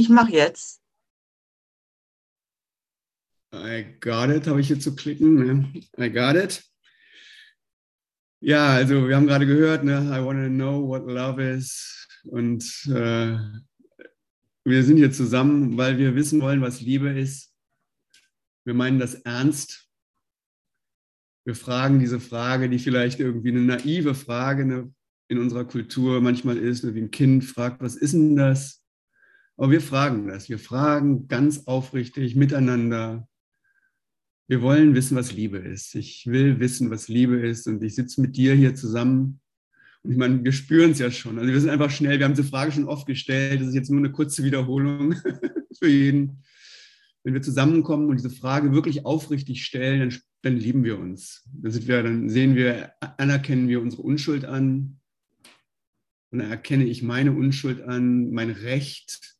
Ich mache jetzt. I got it, habe ich hier zu klicken. Ne? I got it. Ja, also wir haben gerade gehört, ne? I want to know what love is. Und äh, wir sind hier zusammen, weil wir wissen wollen, was Liebe ist. Wir meinen das ernst. Wir fragen diese Frage, die vielleicht irgendwie eine naive Frage ne, in unserer Kultur manchmal ist, ne, wie ein Kind fragt, was ist denn das? Aber wir fragen das. Wir fragen ganz aufrichtig miteinander. Wir wollen wissen, was Liebe ist. Ich will wissen, was Liebe ist. Und ich sitze mit dir hier zusammen. Und ich meine, wir spüren es ja schon. Also wir sind einfach schnell. Wir haben diese Frage schon oft gestellt. Das ist jetzt nur eine kurze Wiederholung für jeden. Wenn wir zusammenkommen und diese Frage wirklich aufrichtig stellen, dann, dann lieben wir uns. Dann, sind wir, dann sehen wir, anerkennen wir unsere Unschuld an. Und dann erkenne ich meine Unschuld an, mein Recht,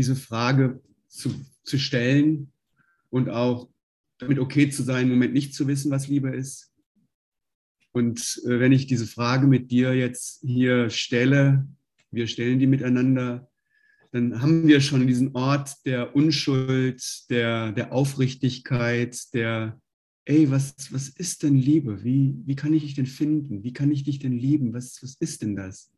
diese Frage zu, zu stellen und auch damit okay zu sein, im Moment nicht zu wissen, was Liebe ist. Und äh, wenn ich diese Frage mit dir jetzt hier stelle, wir stellen die miteinander, dann haben wir schon diesen Ort der Unschuld, der, der Aufrichtigkeit, der, ey, was, was ist denn Liebe? Wie, wie kann ich dich denn finden? Wie kann ich dich denn lieben? Was, was ist denn das?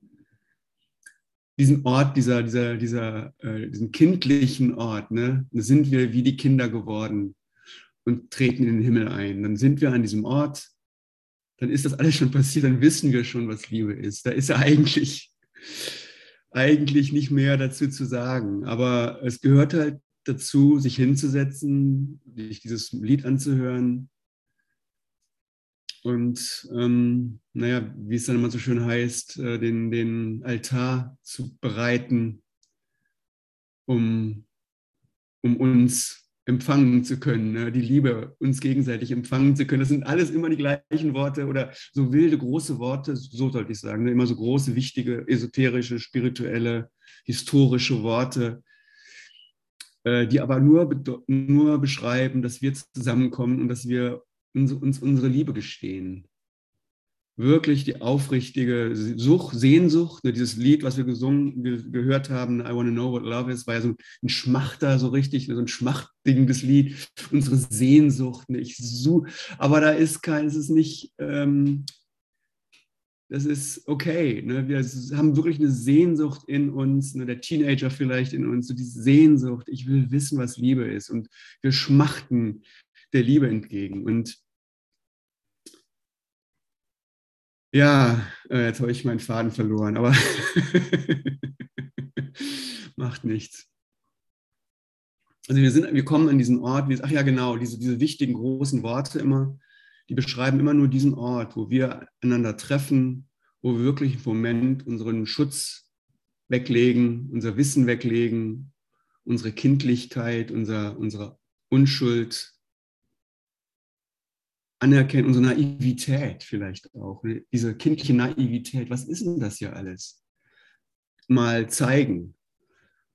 Diesen Ort, dieser, dieser, dieser, äh, diesen kindlichen Ort, ne? Da sind wir wie die Kinder geworden und treten in den Himmel ein. Dann sind wir an diesem Ort, dann ist das alles schon passiert, dann wissen wir schon, was Liebe ist. Da ist ja eigentlich, eigentlich nicht mehr dazu zu sagen. Aber es gehört halt dazu, sich hinzusetzen, sich dieses Lied anzuhören. Und ähm, naja, wie es dann immer so schön heißt, äh, den, den Altar zu bereiten, um, um uns empfangen zu können, ne? die Liebe uns gegenseitig empfangen zu können. Das sind alles immer die gleichen Worte oder so wilde, große Worte, so sollte ich sagen, ne? immer so große, wichtige, esoterische, spirituelle, historische Worte, äh, die aber nur, nur beschreiben, dass wir zusammenkommen und dass wir uns, uns unsere Liebe gestehen wirklich die aufrichtige Sucht, Sehnsucht. Ne, dieses Lied, was wir gesungen, ge gehört haben, I Want to Know What Love Is, war ja so ein Schmachter, so richtig, so ein schmachtiges Lied. Unsere Sehnsucht. Ne, ich such, aber da ist kein, es ist nicht, ähm, das ist okay. Ne? Wir haben wirklich eine Sehnsucht in uns, ne? der Teenager vielleicht in uns, so diese Sehnsucht. Ich will wissen, was Liebe ist. Und wir schmachten der Liebe entgegen. Und Ja, äh, jetzt habe ich meinen Faden verloren, aber macht nichts. Also wir, sind, wir kommen an diesen Ort, ach ja genau, diese, diese wichtigen großen Worte immer, die beschreiben immer nur diesen Ort, wo wir einander treffen, wo wir wirklich im Moment unseren Schutz weglegen, unser Wissen weglegen, unsere Kindlichkeit, unser, unsere Unschuld anerkennen, unsere Naivität vielleicht auch, ne? diese kindliche Naivität, was ist denn das hier alles? Mal zeigen,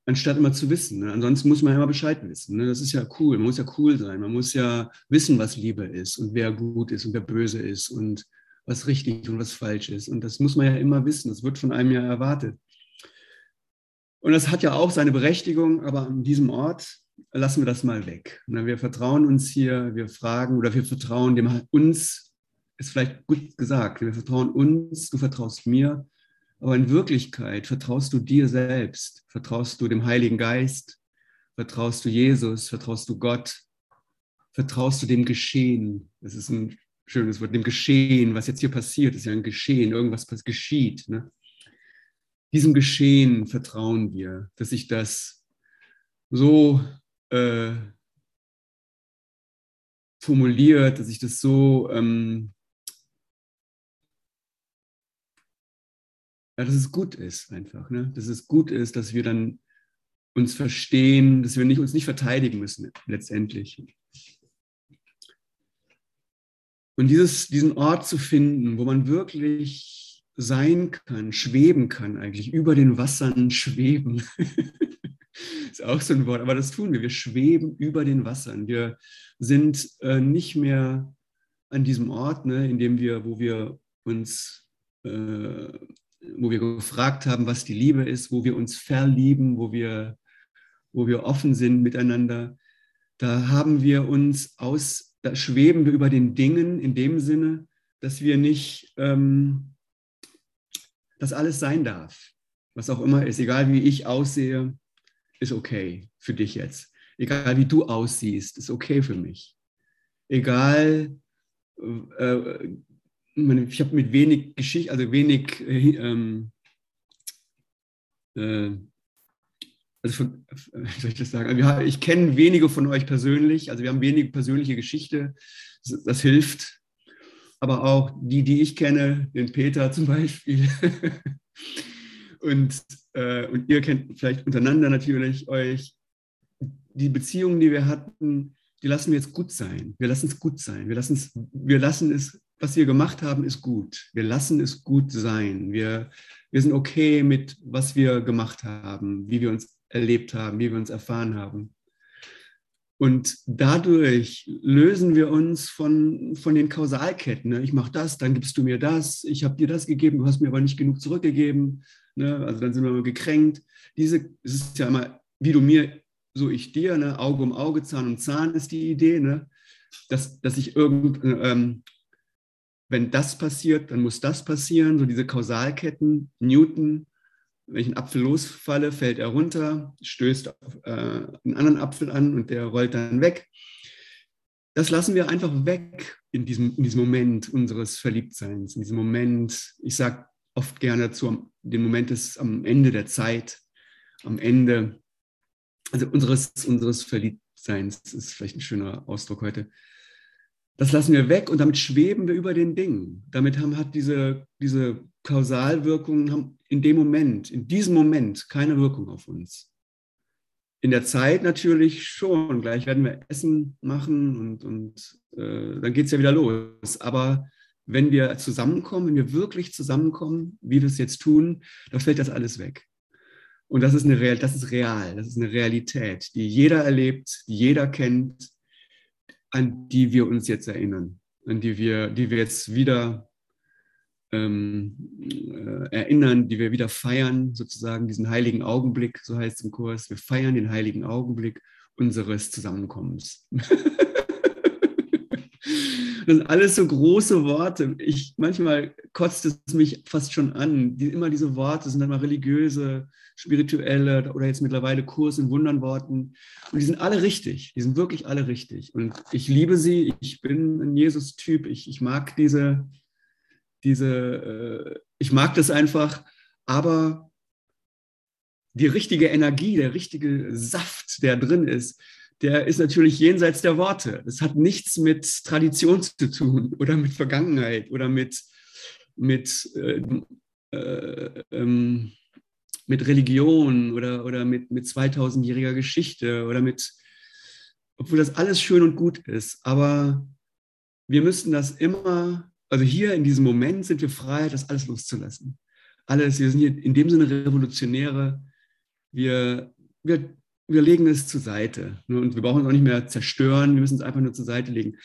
anstatt immer zu wissen. Ne? Ansonsten muss man ja immer Bescheid wissen. Ne? Das ist ja cool, man muss ja cool sein, man muss ja wissen, was Liebe ist und wer gut ist und wer böse ist und was richtig und was falsch ist. Und das muss man ja immer wissen, das wird von einem ja erwartet. Und das hat ja auch seine Berechtigung, aber an diesem Ort lassen wir das mal weg. Wir vertrauen uns hier, wir fragen oder wir vertrauen dem uns, ist vielleicht gut gesagt, wir vertrauen uns, du vertraust mir, aber in Wirklichkeit vertraust du dir selbst, vertraust du dem Heiligen Geist, vertraust du Jesus, vertraust du Gott, vertraust du dem Geschehen. Das ist ein schönes Wort, dem Geschehen, was jetzt hier passiert, ist ja ein Geschehen, irgendwas was geschieht. Ne? Diesem Geschehen vertrauen wir, dass sich das so äh, formuliert, dass ich das so, ähm, ja, dass es gut ist einfach, ne? dass es gut ist, dass wir dann uns verstehen, dass wir nicht, uns nicht verteidigen müssen letztendlich. Und dieses, diesen Ort zu finden, wo man wirklich sein kann, schweben kann eigentlich, über den Wassern schweben. ist auch so ein Wort, aber das tun wir. Wir schweben über den Wassern. Wir sind äh, nicht mehr an diesem Ort, ne, in dem wir, wo wir uns, äh, wo wir gefragt haben, was die Liebe ist, wo wir uns verlieben, wo wir wo wir offen sind miteinander, da haben wir uns aus, da schweben wir über den Dingen in dem Sinne, dass wir nicht, ähm, dass alles sein darf, was auch immer ist, egal wie ich aussehe, ist okay für dich jetzt. Egal wie du aussiehst, ist okay für mich. Egal, äh, ich habe mit wenig Geschichte, also wenig, äh, äh, also von, wie soll ich das sagen? Also ich kenne wenige von euch persönlich, also wir haben wenig persönliche Geschichte, das, das hilft. Aber auch die, die ich kenne, den Peter zum Beispiel. und, äh, und ihr kennt vielleicht untereinander natürlich euch. Die Beziehungen, die wir hatten, die lassen wir jetzt gut sein. Wir lassen es gut sein. Wir lassen es, wir lassen es, was wir gemacht haben, ist gut. Wir lassen es gut sein. Wir, wir sind okay mit, was wir gemacht haben, wie wir uns erlebt haben, wie wir uns erfahren haben. Und dadurch lösen wir uns von, von den Kausalketten. Ne? Ich mache das, dann gibst du mir das, ich habe dir das gegeben, du hast mir aber nicht genug zurückgegeben. Ne? Also dann sind wir immer gekränkt. Diese, es ist ja immer, wie du mir, so ich dir, ne? Auge um Auge, Zahn um Zahn ist die Idee, ne? dass, dass ich irgend, ähm, wenn das passiert, dann muss das passieren, so diese Kausalketten, Newton, wenn ich einen Apfel losfalle, fällt er runter, stößt auf, äh, einen anderen Apfel an und der rollt dann weg. Das lassen wir einfach weg in diesem, in diesem Moment unseres Verliebtseins, in diesem Moment, ich sage oft gerne dazu, den Moment ist am Ende der Zeit, am Ende also unseres, unseres Verliebtseins, ist vielleicht ein schöner Ausdruck heute. Das lassen wir weg und damit schweben wir über den Dingen. Damit haben, hat diese, diese Kausalwirkungen haben in dem Moment, in diesem Moment keine Wirkung auf uns. In der Zeit natürlich schon. Gleich werden wir Essen machen und, und äh, dann geht es ja wieder los. Aber wenn wir zusammenkommen, wenn wir wirklich zusammenkommen, wie wir es jetzt tun, dann fällt das alles weg. Und das ist, eine Real, das ist real, das ist eine Realität, die jeder erlebt, die jeder kennt, an die wir uns jetzt erinnern, an die wir, die wir jetzt wieder ähm, äh, erinnern, die wir wieder feiern, sozusagen diesen heiligen Augenblick, so heißt es im Kurs. Wir feiern den heiligen Augenblick unseres Zusammenkommens. Das sind alles so große Worte. Ich, manchmal kotzt es mich fast schon an. Die, immer diese Worte sind dann mal religiöse, spirituelle oder jetzt mittlerweile Kurs in Wundernworten. Und die sind alle richtig. Die sind wirklich alle richtig. Und ich liebe sie. Ich bin ein Jesus-Typ. Ich, ich mag diese, diese, äh, ich mag das einfach. Aber die richtige Energie, der richtige Saft, der drin ist, der ist natürlich jenseits der Worte. Das hat nichts mit Tradition zu tun oder mit Vergangenheit oder mit, mit, äh, äh, ähm, mit Religion oder, oder mit, mit 2000-jähriger Geschichte oder mit, obwohl das alles schön und gut ist. Aber wir müssen das immer, also hier in diesem Moment sind wir frei, das alles loszulassen. Alles, wir sind hier in dem Sinne Revolutionäre. Wir, wir wir legen es zur Seite. Ne? Und wir brauchen es auch nicht mehr zerstören, wir müssen es einfach nur zur Seite legen.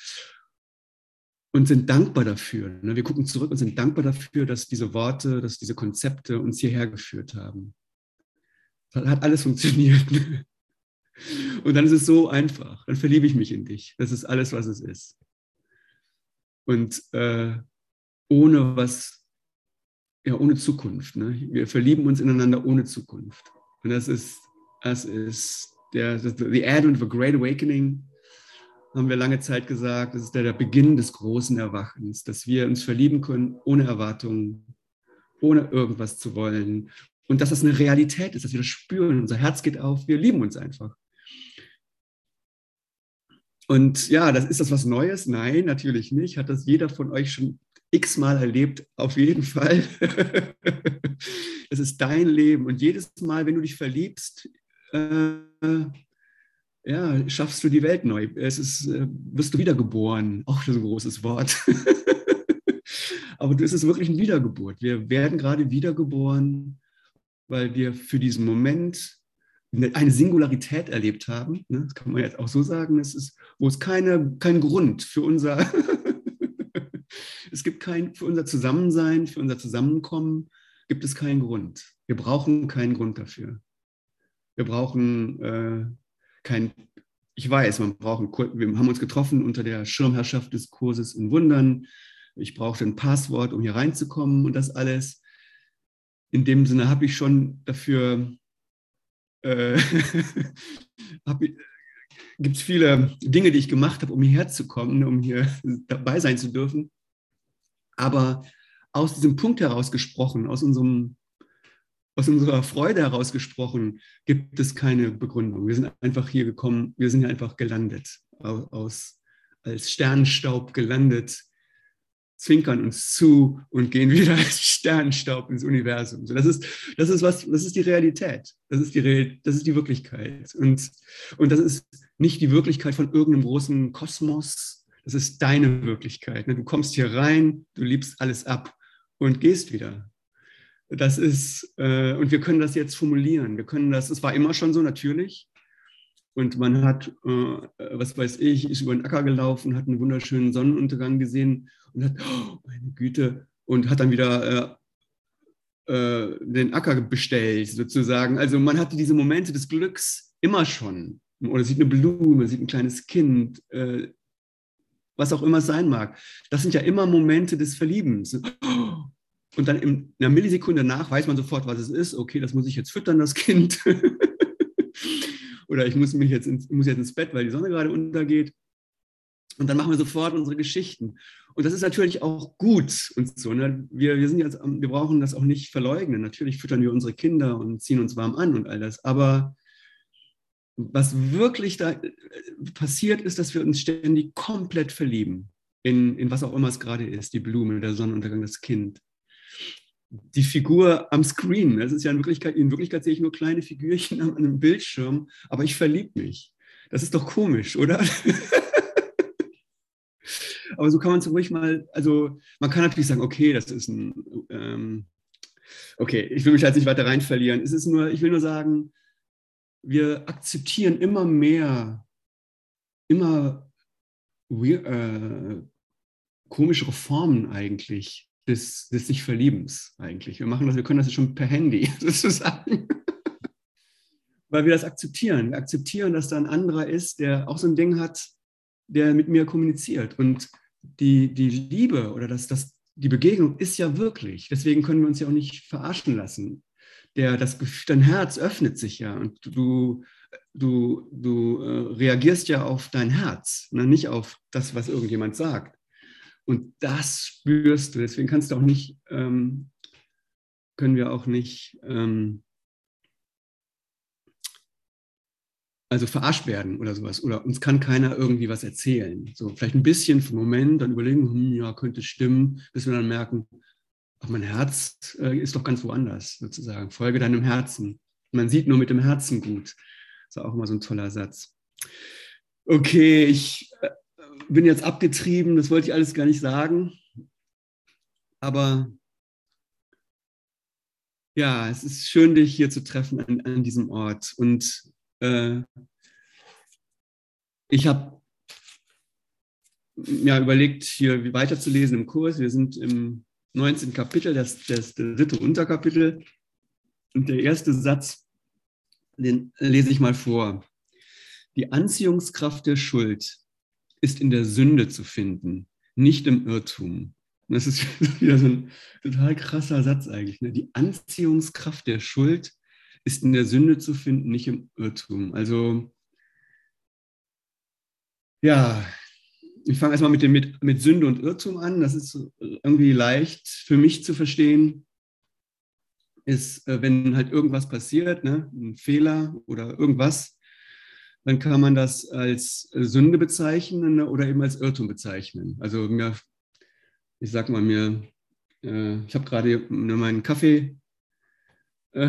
Und sind dankbar dafür. Ne? Wir gucken zurück und sind dankbar dafür, dass diese Worte, dass diese Konzepte uns hierher geführt haben. Das hat alles funktioniert. Und dann ist es so einfach. Dann verliebe ich mich in dich. Das ist alles, was es ist. Und äh, ohne was, ja, ohne Zukunft. Ne? Wir verlieben uns ineinander ohne Zukunft. Und das ist es ist der, the advent of a great awakening, haben wir lange Zeit gesagt. Das ist der, der Beginn des großen Erwachens, dass wir uns verlieben können ohne Erwartungen, ohne irgendwas zu wollen. Und dass das eine Realität ist, dass wir das spüren. Unser Herz geht auf, wir lieben uns einfach. Und ja, das ist das was Neues? Nein, natürlich nicht. Hat das jeder von euch schon x-mal erlebt? Auf jeden Fall. Es ist dein Leben. Und jedes Mal, wenn du dich verliebst, äh, ja, schaffst du die Welt neu. Es ist, äh, wirst du wiedergeboren. Auch so ein großes Wort. Aber es ist wirklich eine Wiedergeburt. Wir werden gerade wiedergeboren, weil wir für diesen Moment eine Singularität erlebt haben. Ne? Das kann man jetzt auch so sagen. Es ist, wo es keine, keinen Grund für unser, es gibt kein, für unser Zusammensein, für unser Zusammenkommen gibt es keinen Grund. Wir brauchen keinen Grund dafür. Wir brauchen äh, kein, ich weiß, man braucht, wir haben uns getroffen unter der Schirmherrschaft des Kurses in Wundern. Ich brauchte ein Passwort, um hier reinzukommen und das alles. In dem Sinne habe ich schon dafür, äh, gibt es viele Dinge, die ich gemacht habe, um hierher zu kommen, um hier dabei sein zu dürfen. Aber aus diesem Punkt heraus gesprochen, aus unserem aus unserer Freude heraus gesprochen, gibt es keine Begründung. Wir sind einfach hier gekommen, wir sind ja einfach gelandet, aus, als Sternenstaub gelandet, zwinkern uns zu und gehen wieder als Sternenstaub ins Universum. So, das, ist, das, ist was, das ist die Realität, das ist die, Real, das ist die Wirklichkeit. Und, und das ist nicht die Wirklichkeit von irgendeinem großen Kosmos, das ist deine Wirklichkeit. Ne? Du kommst hier rein, du liebst alles ab und gehst wieder. Das ist, äh, und wir können das jetzt formulieren. Wir können das, es war immer schon so natürlich. Und man hat, äh, was weiß ich, ist über den Acker gelaufen, hat einen wunderschönen Sonnenuntergang gesehen und hat, oh, meine Güte, und hat dann wieder äh, äh, den Acker bestellt, sozusagen. Also man hatte diese Momente des Glücks immer schon. Oder sieht eine Blume, sieht ein kleines Kind, äh, was auch immer es sein mag. Das sind ja immer Momente des Verliebens. Oh, und dann in einer Millisekunde nach weiß man sofort, was es ist. Okay, das muss ich jetzt füttern, das Kind. Oder ich muss mich jetzt ins, muss jetzt ins Bett, weil die Sonne gerade untergeht. Und dann machen wir sofort unsere Geschichten. Und das ist natürlich auch gut und so. Ne? Wir, wir, sind jetzt, wir brauchen das auch nicht verleugnen. Natürlich füttern wir unsere Kinder und ziehen uns warm an und all das. Aber was wirklich da äh, passiert, ist, dass wir uns ständig komplett verlieben in, in was auch immer es gerade ist, die Blume, der Sonnenuntergang, das Kind die Figur am Screen. Das ist ja in Wirklichkeit, in Wirklichkeit sehe ich nur kleine Figürchen an einem Bildschirm, aber ich verliebe mich. Das ist doch komisch, oder? aber so kann man es ruhig mal, also man kann natürlich sagen, okay, das ist ein, ähm, okay, ich will mich jetzt nicht weiter rein verlieren. Es ist nur, ich will nur sagen, wir akzeptieren immer mehr, immer äh, komischere Formen eigentlich des, des sich Verliebens eigentlich. Wir machen das, wir können das schon per Handy sozusagen. Weil wir das akzeptieren. Wir akzeptieren, dass da ein anderer ist, der auch so ein Ding hat, der mit mir kommuniziert. Und die, die Liebe oder das, das, die Begegnung ist ja wirklich. Deswegen können wir uns ja auch nicht verarschen lassen. Der, das, dein Herz öffnet sich ja und du, du, du äh, reagierst ja auf dein Herz, ne? nicht auf das, was irgendjemand sagt. Und das spürst du. Deswegen kannst du auch nicht, ähm, können wir auch nicht, ähm, also verarscht werden oder sowas. Oder uns kann keiner irgendwie was erzählen. So vielleicht ein bisschen für einen Moment, dann überlegen, hm, ja, könnte stimmen, bis wir dann merken, ach, mein Herz äh, ist doch ganz woanders, sozusagen. Folge deinem Herzen. Man sieht nur mit dem Herzen gut. Das ist auch immer so ein toller Satz. Okay, ich äh, bin jetzt abgetrieben, das wollte ich alles gar nicht sagen. Aber ja, es ist schön, dich hier zu treffen an, an diesem Ort. Und äh, ich habe ja, überlegt, hier weiterzulesen im Kurs. Wir sind im 19. Kapitel, das, das dritte Unterkapitel. Und der erste Satz, den lese ich mal vor. Die Anziehungskraft der Schuld ist in der Sünde zu finden, nicht im Irrtum. das ist wieder so ein total krasser Satz eigentlich. Ne? Die Anziehungskraft der Schuld ist in der Sünde zu finden, nicht im Irrtum. Also, ja, ich fange erstmal mit, mit, mit Sünde und Irrtum an. Das ist irgendwie leicht für mich zu verstehen. Ist, äh, wenn halt irgendwas passiert, ne? ein Fehler oder irgendwas, dann kann man das als Sünde bezeichnen oder eben als Irrtum bezeichnen. Also mir, ich sag mal mir, äh, ich habe gerade meinen Kaffee äh,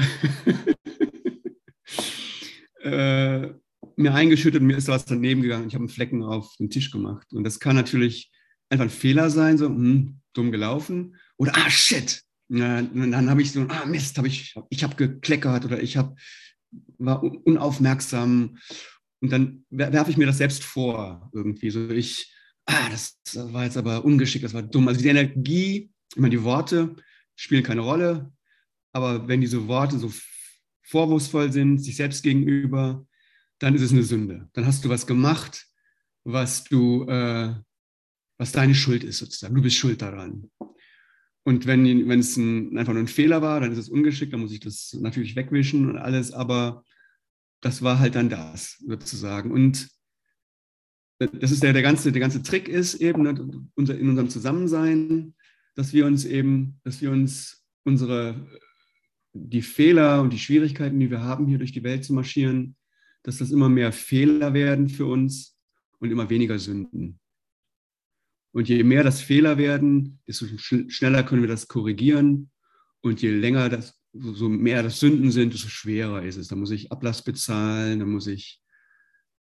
äh, mir eingeschüttet und mir ist was daneben gegangen. Ich habe einen Flecken auf den Tisch gemacht. Und das kann natürlich einfach ein Fehler sein, so hm, dumm gelaufen. Oder ah shit. Ja, dann habe ich so, ah Mist, hab ich, ich habe gekleckert oder ich hab, war unaufmerksam und dann werfe ich mir das selbst vor, irgendwie. So ich, ah, das war jetzt aber ungeschickt, das war dumm. Also die Energie, ich meine, die Worte spielen keine Rolle, aber wenn diese Worte so vorwurfsvoll sind, sich selbst gegenüber, dann ist es eine Sünde. Dann hast du was gemacht, was du, äh, was deine Schuld ist sozusagen. Du bist schuld daran. Und wenn, wenn es ein, einfach nur ein Fehler war, dann ist es ungeschickt, dann muss ich das natürlich wegwischen und alles, aber das war halt dann das sozusagen. Und das ist der, der, ganze, der ganze Trick ist eben ne, in unserem Zusammensein, dass wir uns eben, dass wir uns unsere, die Fehler und die Schwierigkeiten, die wir haben, hier durch die Welt zu marschieren, dass das immer mehr Fehler werden für uns und immer weniger Sünden. Und je mehr das Fehler werden, desto schneller können wir das korrigieren. Und je länger das, so mehr das Sünden sind, desto schwerer ist es. Da muss ich Ablass bezahlen, da muss ich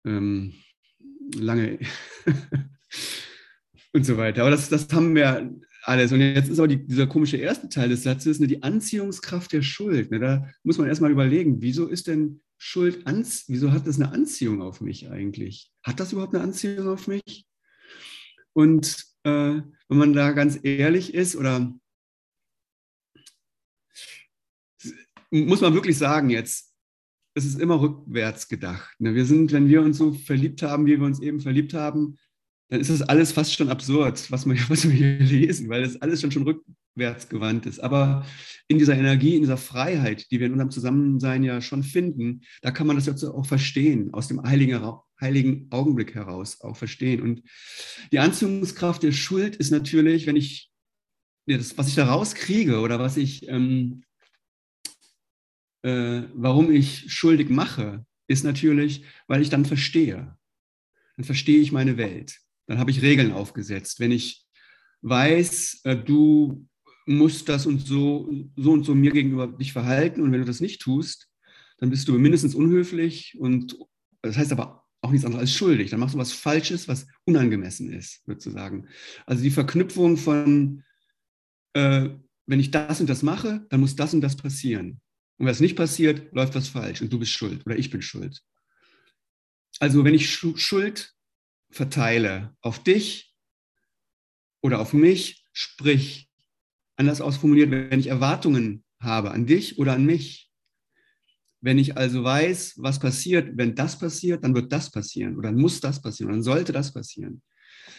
ähm, lange und so weiter. Aber das, das haben wir alles. Und jetzt ist aber die, dieser komische erste Teil des Satzes, ne, die Anziehungskraft der Schuld. Ne, da muss man erstmal überlegen, wieso ist denn Schuld, anz wieso hat das eine Anziehung auf mich eigentlich? Hat das überhaupt eine Anziehung auf mich? Und äh, wenn man da ganz ehrlich ist oder muss man wirklich sagen jetzt, es ist immer rückwärts gedacht. Ne? Wir sind, wenn wir uns so verliebt haben, wie wir uns eben verliebt haben, dann ist das alles fast schon absurd, was wir, was wir hier lesen, weil das alles schon, schon rückwärts gewandt ist. Aber in dieser Energie, in dieser Freiheit, die wir in unserem Zusammensein ja schon finden, da kann man das jetzt auch verstehen, aus dem heiligen, heiligen Augenblick heraus auch verstehen. Und die Anziehungskraft der Schuld ist natürlich, wenn ich das, was ich da rauskriege oder was ich ähm, äh, warum ich schuldig mache, ist natürlich, weil ich dann verstehe. Dann verstehe ich meine Welt. Dann habe ich Regeln aufgesetzt. Wenn ich weiß, äh, du musst das und so, so und so mir gegenüber dich verhalten und wenn du das nicht tust, dann bist du mindestens unhöflich und das heißt aber auch nichts anderes als schuldig. Dann machst du was Falsches, was unangemessen ist, sozusagen. Also die Verknüpfung von, äh, wenn ich das und das mache, dann muss das und das passieren. Und wenn es nicht passiert, läuft was falsch und du bist schuld oder ich bin schuld. Also wenn ich Schuld verteile auf dich oder auf mich, sprich anders ausformuliert, wenn ich Erwartungen habe an dich oder an mich, wenn ich also weiß, was passiert, wenn das passiert, dann wird das passieren oder dann muss das passieren, dann sollte das passieren.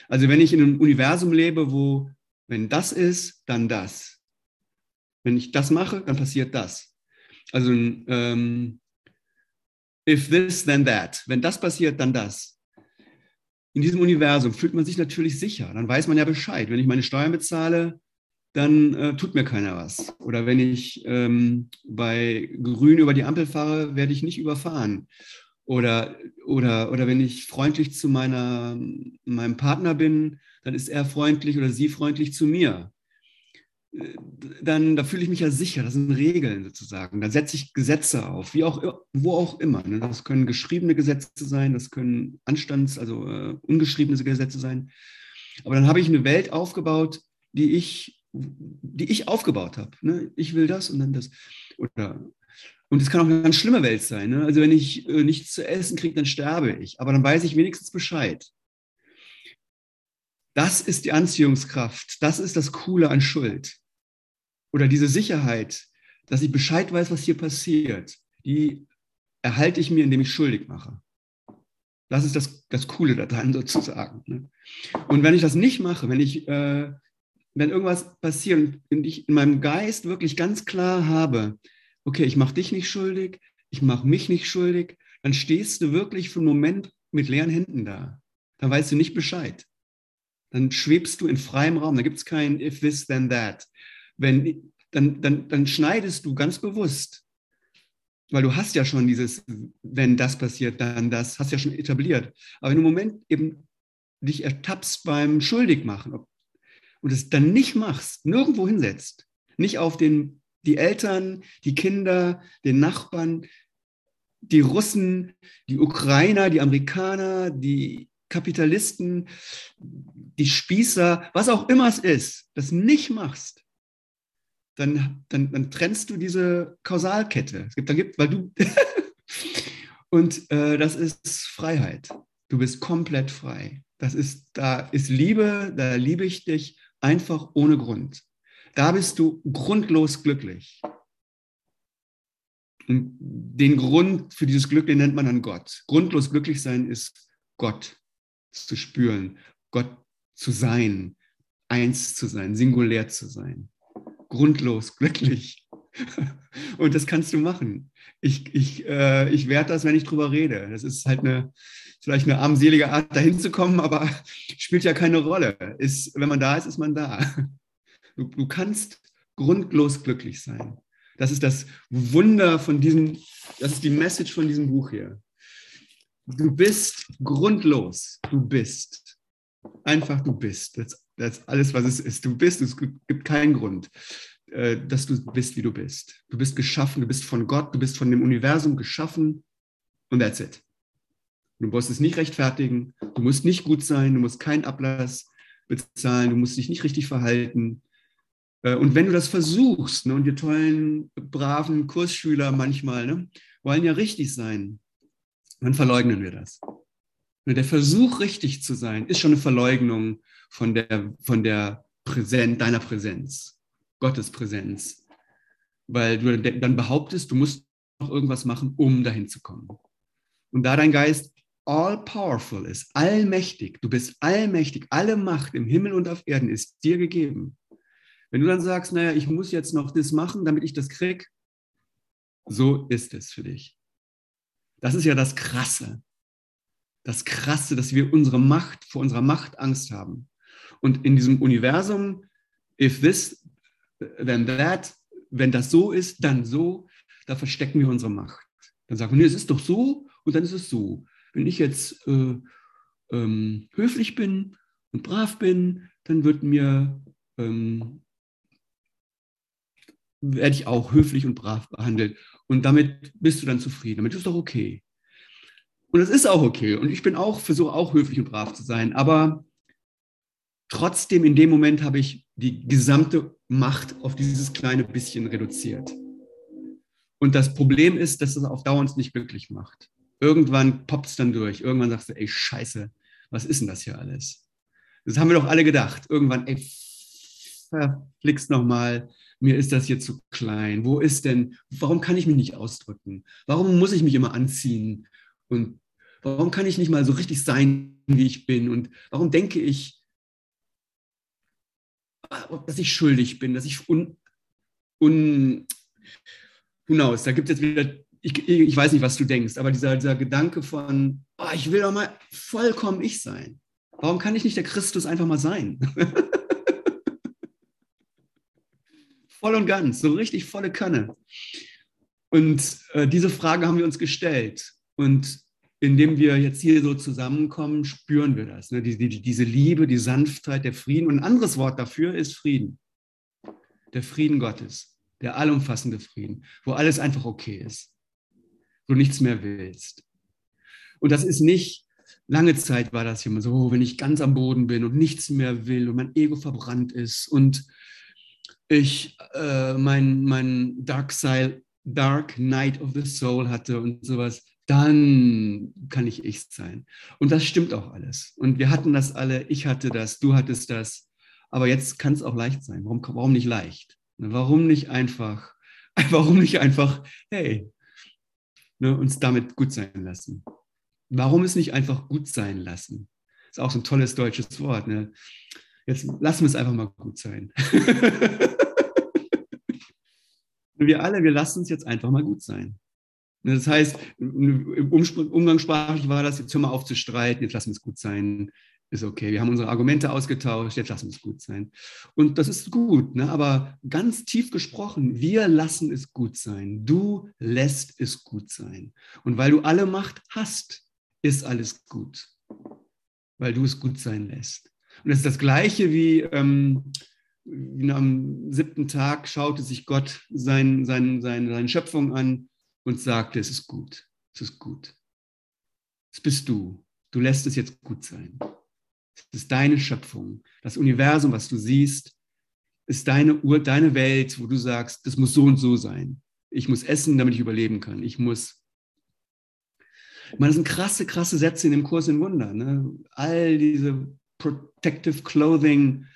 Also wenn ich in einem Universum lebe, wo wenn das ist, dann das. Wenn ich das mache, dann passiert das. Also ähm, if this, then that. Wenn das passiert, dann das. In diesem Universum fühlt man sich natürlich sicher. Dann weiß man ja Bescheid. Wenn ich meine Steuern bezahle, dann äh, tut mir keiner was. Oder wenn ich ähm, bei Grün über die Ampel fahre, werde ich nicht überfahren. Oder, oder, oder wenn ich freundlich zu meiner, meinem Partner bin, dann ist er freundlich oder sie freundlich zu mir dann da fühle ich mich ja sicher. Das sind Regeln sozusagen. Da setze ich Gesetze auf, wie auch wo auch immer. Ne? Das können geschriebene Gesetze sein, das können Anstands-, also äh, ungeschriebene Gesetze sein. Aber dann habe ich eine Welt aufgebaut, die ich, die ich aufgebaut habe. Ne? Ich will das und dann das. Oder und es kann auch eine ganz schlimme Welt sein. Ne? Also wenn ich äh, nichts zu essen kriege, dann sterbe ich. Aber dann weiß ich wenigstens Bescheid. Das ist die Anziehungskraft. Das ist das Coole an Schuld. Oder diese Sicherheit, dass ich Bescheid weiß, was hier passiert, die erhalte ich mir, indem ich schuldig mache. Das ist das, das Coole daran sozusagen. Ne? Und wenn ich das nicht mache, wenn ich, äh, wenn irgendwas passiert und ich in meinem Geist wirklich ganz klar habe, okay, ich mache dich nicht schuldig, ich mache mich nicht schuldig, dann stehst du wirklich für einen Moment mit leeren Händen da. Dann weißt du nicht Bescheid dann schwebst du in freiem Raum. Da gibt es kein if this, then that. Wenn, dann, dann, dann schneidest du ganz bewusst, weil du hast ja schon dieses, wenn das passiert, dann das, hast ja schon etabliert. Aber wenn du im Moment eben dich ertappst beim Schuldigmachen und es dann nicht machst, nirgendwo hinsetzt, nicht auf den, die Eltern, die Kinder, den Nachbarn, die Russen, die Ukrainer, die Amerikaner, die Kapitalisten, die Spießer, was auch immer es ist, das nicht machst, dann, dann, dann trennst du diese Kausalkette. Es gibt, dann gibt, weil du und äh, das ist Freiheit. Du bist komplett frei. Das ist, da ist Liebe, da liebe ich dich einfach ohne Grund. Da bist du grundlos glücklich. Und den Grund für dieses Glück, den nennt man dann Gott. Grundlos glücklich sein ist Gott zu spüren, Gott zu sein, eins zu sein, singulär zu sein. Grundlos glücklich. Und das kannst du machen. Ich, ich, äh, ich werde das, wenn ich drüber rede. Das ist halt eine, vielleicht eine armselige Art, dahin zu kommen, aber spielt ja keine Rolle. Ist, wenn man da ist, ist man da. Du, du kannst grundlos glücklich sein. Das ist das Wunder von diesem, das ist die Message von diesem Buch hier. Du bist grundlos. Du bist. Einfach du bist. Das, das ist alles, was es ist. Du bist. Es gibt keinen Grund, äh, dass du bist, wie du bist. Du bist geschaffen. Du bist von Gott. Du bist von dem Universum geschaffen. Und that's it. Du musst es nicht rechtfertigen. Du musst nicht gut sein. Du musst keinen Ablass bezahlen. Du musst dich nicht richtig verhalten. Äh, und wenn du das versuchst, ne, und wir tollen, braven Kursschüler manchmal ne, wollen ja richtig sein, dann verleugnen wir das. Und der Versuch, richtig zu sein, ist schon eine Verleugnung von der, von der Präsenz, deiner Präsenz, Gottes Präsenz. Weil du dann behauptest, du musst noch irgendwas machen, um dahin zu kommen. Und da dein Geist all powerful ist, allmächtig, du bist allmächtig, alle Macht im Himmel und auf Erden ist dir gegeben. Wenn du dann sagst, naja, ich muss jetzt noch das machen, damit ich das kriege, so ist es für dich. Das ist ja das Krasse. Das Krasse, dass wir unsere Macht, vor unserer Macht Angst haben. Und in diesem Universum, if this, then that, wenn das so ist, dann so, da verstecken wir unsere Macht. Dann sagen wir, nee, es ist doch so und dann ist es so. Wenn ich jetzt äh, ähm, höflich bin und brav bin, dann wird mir ähm, werde ich auch höflich und brav behandelt. Und damit bist du dann zufrieden. Damit ist doch okay. Und es ist auch okay. Und ich bin auch, versuche auch höflich und brav zu sein. Aber trotzdem in dem Moment habe ich die gesamte Macht auf dieses kleine bisschen reduziert. Und das Problem ist, dass es auf Dauer uns nicht glücklich macht. Irgendwann poppt es dann durch. Irgendwann sagst du, ey, scheiße, was ist denn das hier alles? Das haben wir doch alle gedacht. Irgendwann, ey, verflixt nochmal, mir ist das hier zu klein. Wo ist denn, warum kann ich mich nicht ausdrücken? Warum muss ich mich immer anziehen? Und warum kann ich nicht mal so richtig sein, wie ich bin? Und warum denke ich, dass ich schuldig bin, dass ich un, un hinaus, da gibt es jetzt wieder, ich, ich weiß nicht, was du denkst, aber dieser, dieser Gedanke von, oh, ich will doch mal vollkommen ich sein. Warum kann ich nicht der Christus einfach mal sein? voll und ganz, so richtig volle Kanne. Und äh, diese Frage haben wir uns gestellt. Und indem wir jetzt hier so zusammenkommen, spüren wir das. Ne? Die, die, diese Liebe, die Sanftheit, der Frieden. Und ein anderes Wort dafür ist Frieden. Der Frieden Gottes, der allumfassende Frieden, wo alles einfach okay ist, wo du nichts mehr willst. Und das ist nicht, lange Zeit war das immer so, wenn ich ganz am Boden bin und nichts mehr will und mein Ego verbrannt ist und ich äh, mein, mein Dark, Side, Dark Night of the Soul hatte und sowas, dann kann ich ich sein. Und das stimmt auch alles. Und wir hatten das alle, ich hatte das, du hattest das. Aber jetzt kann es auch leicht sein. Warum, warum nicht leicht? Warum nicht einfach, warum nicht einfach, hey, ne, uns damit gut sein lassen? Warum es nicht einfach gut sein lassen? Ist auch so ein tolles deutsches Wort. Ne? Jetzt lassen wir es einfach mal gut sein. wir alle, wir lassen es jetzt einfach mal gut sein. Das heißt, umgangssprachlich war das, jetzt hör mal auf zu streiten, jetzt lassen wir es gut sein, ist okay. Wir haben unsere Argumente ausgetauscht, jetzt lassen wir es gut sein. Und das ist gut, ne? aber ganz tief gesprochen, wir lassen es gut sein. Du lässt es gut sein. Und weil du alle Macht hast, ist alles gut, weil du es gut sein lässt. Und das ist das Gleiche wie, ähm, am siebten Tag schaute sich Gott sein, sein, sein, seine Schöpfung an und sagte, es ist gut, es ist gut. Es bist du. Du lässt es jetzt gut sein. Es ist deine Schöpfung. Das Universum, was du siehst, ist deine, Ur, deine Welt, wo du sagst, das muss so und so sein. Ich muss essen, damit ich überleben kann. Ich muss. Ich meine, das sind krasse, krasse Sätze in dem Kurs in Wunder. Ne? All diese Protective Clothing,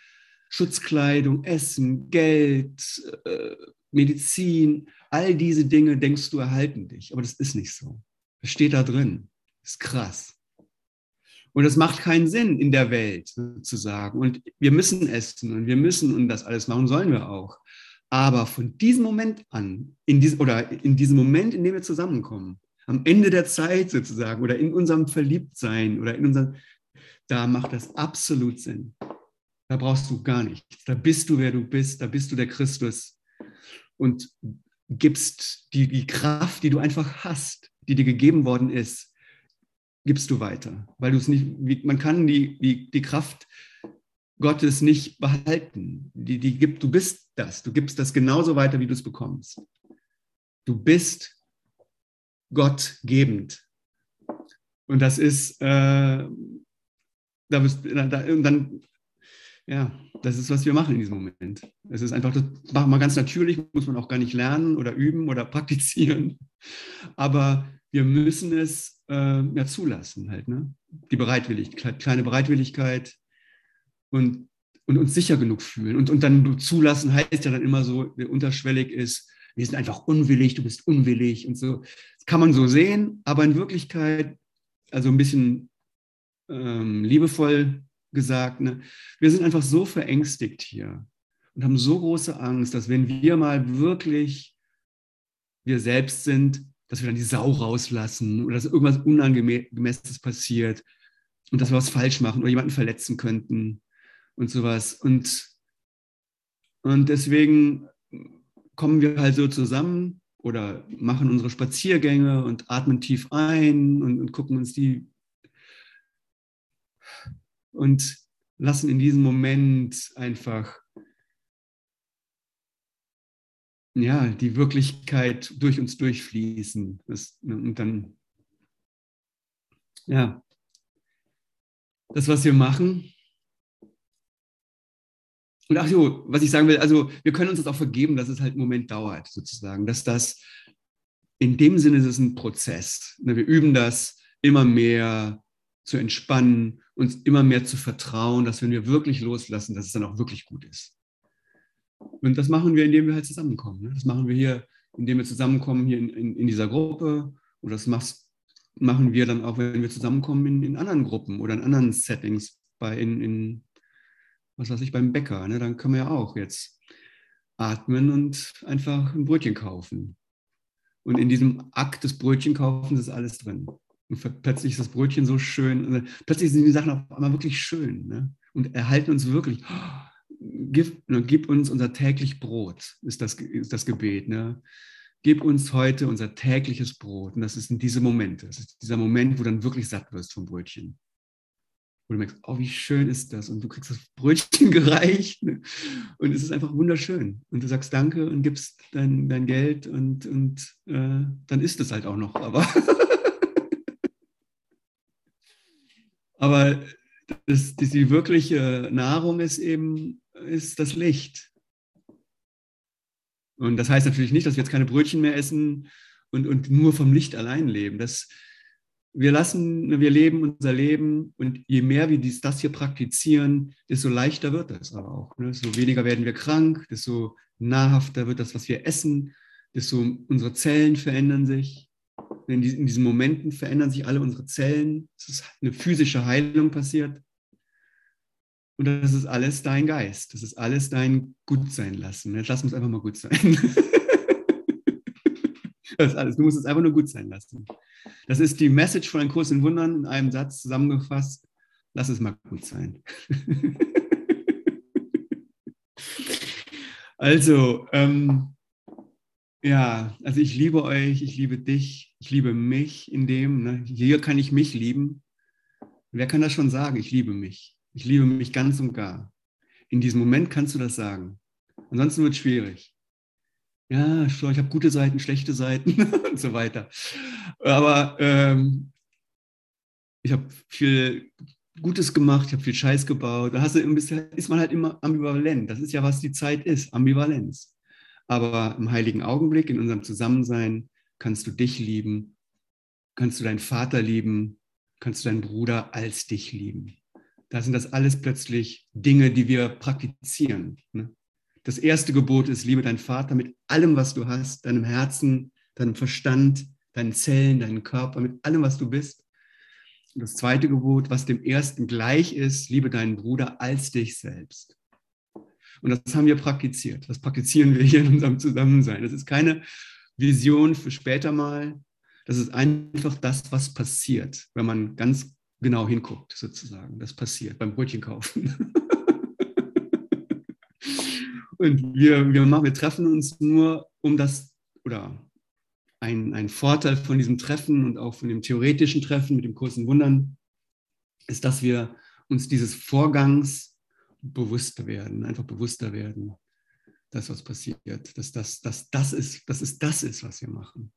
Schutzkleidung, Essen, Geld, äh, Medizin, all diese Dinge denkst du erhalten dich. Aber das ist nicht so. Das steht da drin. Das ist krass. Und es macht keinen Sinn in der Welt sozusagen. Und wir müssen essen und wir müssen und das alles machen, sollen wir auch. Aber von diesem Moment an, in diesem, oder in diesem Moment, in dem wir zusammenkommen, am Ende der Zeit sozusagen, oder in unserem Verliebtsein oder in unserem, da macht das absolut Sinn. Da brauchst du gar nichts. Da bist du, wer du bist, da bist du der Christus und gibst die, die Kraft, die du einfach hast, die dir gegeben worden ist, gibst du weiter, weil du es nicht, man kann die, die, die Kraft Gottes nicht behalten. Die, die gibt, du bist das, du gibst das genauso weiter, wie du es bekommst. Du bist Gott gebend. Und das ist, äh, da bist, da, und dann, ja, das ist, was wir machen in diesem Moment. Es ist einfach, das macht man ganz natürlich, muss man auch gar nicht lernen oder üben oder praktizieren. Aber wir müssen es äh, ja, zulassen, halt, ne? Die Bereitwilligkeit, kleine Bereitwilligkeit und, und uns sicher genug fühlen. Und, und dann zulassen heißt ja dann immer so, der unterschwellig ist, wir sind einfach unwillig, du bist unwillig und so. Das kann man so sehen, aber in Wirklichkeit, also ein bisschen ähm, liebevoll gesagt, ne? wir sind einfach so verängstigt hier und haben so große Angst, dass wenn wir mal wirklich wir selbst sind, dass wir dann die Sau rauslassen oder dass irgendwas Unangemessenes passiert und dass wir was falsch machen oder jemanden verletzen könnten und sowas. Und, und deswegen kommen wir halt so zusammen oder machen unsere Spaziergänge und atmen tief ein und, und gucken uns die und lassen in diesem Moment einfach ja, die Wirklichkeit durch uns durchfließen. Das, ne, und dann, ja, das, was wir machen. Und ach so, was ich sagen will, also wir können uns das auch vergeben, dass es halt einen Moment dauert, sozusagen, dass das in dem Sinne ist es ein Prozess. Ne, wir üben das immer mehr zu entspannen, uns immer mehr zu vertrauen, dass wenn wir wirklich loslassen, dass es dann auch wirklich gut ist. Und das machen wir, indem wir halt zusammenkommen. Ne? Das machen wir hier, indem wir zusammenkommen hier in, in, in dieser Gruppe. Und das machst, machen wir dann auch, wenn wir zusammenkommen in, in anderen Gruppen oder in anderen Settings, bei in, was weiß ich, beim Bäcker. Ne? Dann können wir ja auch jetzt atmen und einfach ein Brötchen kaufen. Und in diesem Akt des Brötchenkaufens ist alles drin. Und plötzlich ist das Brötchen so schön. Plötzlich sind die Sachen auf einmal wirklich schön ne? und erhalten uns wirklich. Gib, ne, gib uns unser täglich Brot, ist das, ist das Gebet. Ne? Gib uns heute unser tägliches Brot. Und das ist in diesem Moment. Das ist dieser Moment, wo du dann wirklich satt wirst vom Brötchen. Wo du merkst, oh, wie schön ist das? Und du kriegst das Brötchen gereicht. Ne? Und es ist einfach wunderschön. Und du sagst Danke und gibst dein, dein Geld und, und äh, dann ist es halt auch noch. Aber, aber das, die wirkliche Nahrung ist eben ist das Licht. Und das heißt natürlich nicht, dass wir jetzt keine Brötchen mehr essen und, und nur vom Licht allein leben. Das, wir lassen, wir leben unser Leben und je mehr wir dies, das hier praktizieren, desto leichter wird das aber auch. Ne? Desto weniger werden wir krank, desto nahrhafter wird das, was wir essen, desto unsere Zellen verändern sich. In diesen Momenten verändern sich alle unsere Zellen. Es ist eine physische Heilung passiert. Und das ist alles dein Geist. Das ist alles dein Gutsein lassen. Jetzt lass uns einfach mal gut sein. das ist alles. Du musst es einfach nur gut sein lassen. Das ist die Message von einem Kurs in Wundern in einem Satz zusammengefasst. Lass es mal gut sein. also, ähm, ja, also ich liebe euch, ich liebe dich, ich liebe mich in dem. Ne? Hier kann ich mich lieben. Wer kann das schon sagen? Ich liebe mich. Ich liebe mich ganz und gar. In diesem Moment kannst du das sagen. Ansonsten wird es schwierig. Ja, ich habe gute Seiten, schlechte Seiten und so weiter. Aber ähm, ich habe viel Gutes gemacht, ich habe viel Scheiß gebaut. Da hast du, ist man halt immer ambivalent. Das ist ja, was die Zeit ist, Ambivalenz. Aber im heiligen Augenblick, in unserem Zusammensein, kannst du dich lieben, kannst du deinen Vater lieben, kannst du deinen Bruder als dich lieben da sind das alles plötzlich Dinge, die wir praktizieren. Ne? Das erste Gebot ist, liebe deinen Vater mit allem, was du hast, deinem Herzen, deinem Verstand, deinen Zellen, deinem Körper, mit allem, was du bist. Und das zweite Gebot, was dem ersten gleich ist, liebe deinen Bruder als dich selbst. Und das haben wir praktiziert. Das praktizieren wir hier in unserem Zusammensein. Das ist keine Vision für später mal. Das ist einfach das, was passiert, wenn man ganz genau hinguckt, sozusagen. Das passiert beim Brötchen kaufen. Und wir, wir, machen, wir treffen uns nur, um das, oder ein, ein Vorteil von diesem Treffen und auch von dem theoretischen Treffen mit dem Kurs Wundern, ist, dass wir uns dieses Vorgangs bewusster werden, einfach bewusster werden, dass was passiert, dass das, dass das, ist, dass es das ist, was wir machen.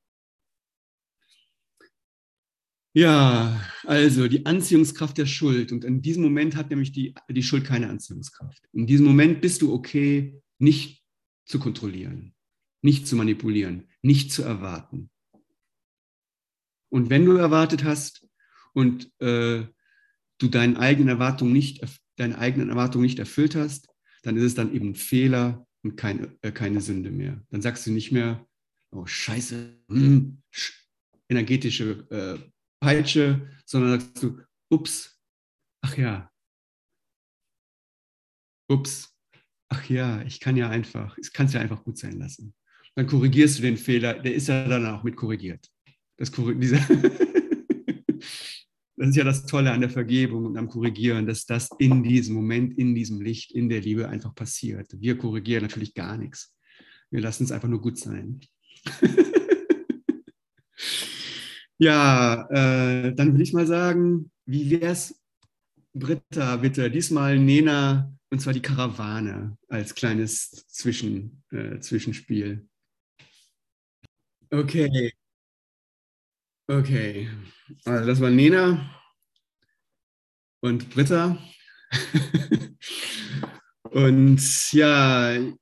Ja, also die Anziehungskraft der Schuld. Und in diesem Moment hat nämlich die, die Schuld keine Anziehungskraft. In diesem Moment bist du okay, nicht zu kontrollieren, nicht zu manipulieren, nicht zu erwarten. Und wenn du erwartet hast und äh, du deine eigenen Erwartungen nicht, deine eigenen Erwartungen nicht erfüllt hast, dann ist es dann eben ein Fehler und keine, äh, keine Sünde mehr. Dann sagst du nicht mehr, oh Scheiße, hm, energetische äh, Peitsche, sondern sagst du, ups, ach ja, ups, ach ja, ich kann ja einfach, ich kann es ja einfach gut sein lassen. Dann korrigierst du den Fehler, der ist ja dann auch mit korrigiert. Das, dieser das ist ja das Tolle an der Vergebung und am Korrigieren, dass das in diesem Moment, in diesem Licht, in der Liebe einfach passiert. Wir korrigieren natürlich gar nichts. Wir lassen es einfach nur gut sein. ja, äh, dann will ich mal sagen, wie wäre es, Britta, bitte, diesmal Nena, und zwar die Karawane als kleines Zwischen, äh, Zwischenspiel. Okay. Okay. Also das war Nena und Britta. und ja, es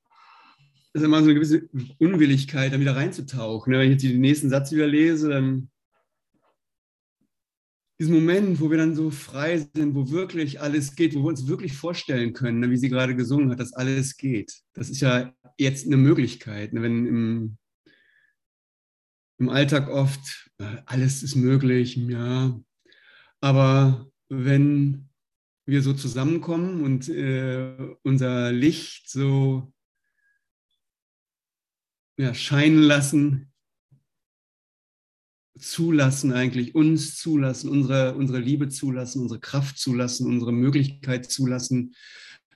ist immer so eine gewisse Unwilligkeit, da wieder reinzutauchen. Wenn ich jetzt den nächsten Satz wieder lese, dann diesen Moment, wo wir dann so frei sind, wo wirklich alles geht, wo wir uns wirklich vorstellen können, ne, wie sie gerade gesungen hat, dass alles geht. Das ist ja jetzt eine Möglichkeit. Ne, wenn im, im Alltag oft äh, alles ist möglich, ja. Aber wenn wir so zusammenkommen und äh, unser Licht so ja, scheinen lassen, zulassen eigentlich, uns zulassen, unsere, unsere Liebe zulassen, unsere Kraft zulassen, unsere Möglichkeit zulassen,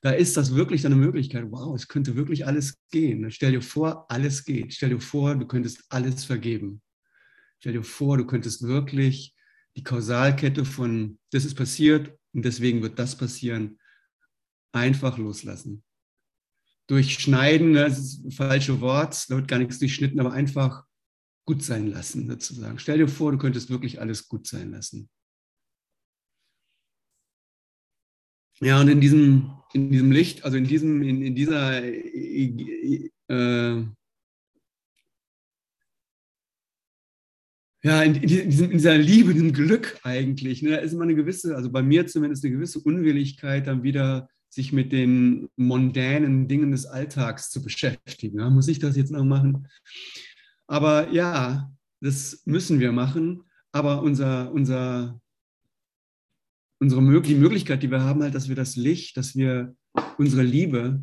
da ist das wirklich eine Möglichkeit. Wow, es könnte wirklich alles gehen. Stell dir vor, alles geht. Stell dir vor, du könntest alles vergeben. Stell dir vor, du könntest wirklich die Kausalkette von, das ist passiert und deswegen wird das passieren, einfach loslassen. Durchschneiden, das ist ein falsches Wort, da wird gar nichts durchschnitten, aber einfach gut sein lassen, sozusagen. Stell dir vor, du könntest wirklich alles gut sein lassen. Ja, und in diesem, in diesem Licht, also in diesem, in, in dieser äh, ja, in, diesem, in, dieser Liebe, diesem Glück eigentlich, ne, ist immer eine gewisse, also bei mir zumindest eine gewisse Unwilligkeit, dann wieder sich mit den mondänen Dingen des Alltags zu beschäftigen. Ja, muss ich das jetzt noch machen? Aber ja, das müssen wir machen. Aber unser, unser, unsere die Möglichkeit, die wir haben, halt, dass wir das Licht, dass wir unsere Liebe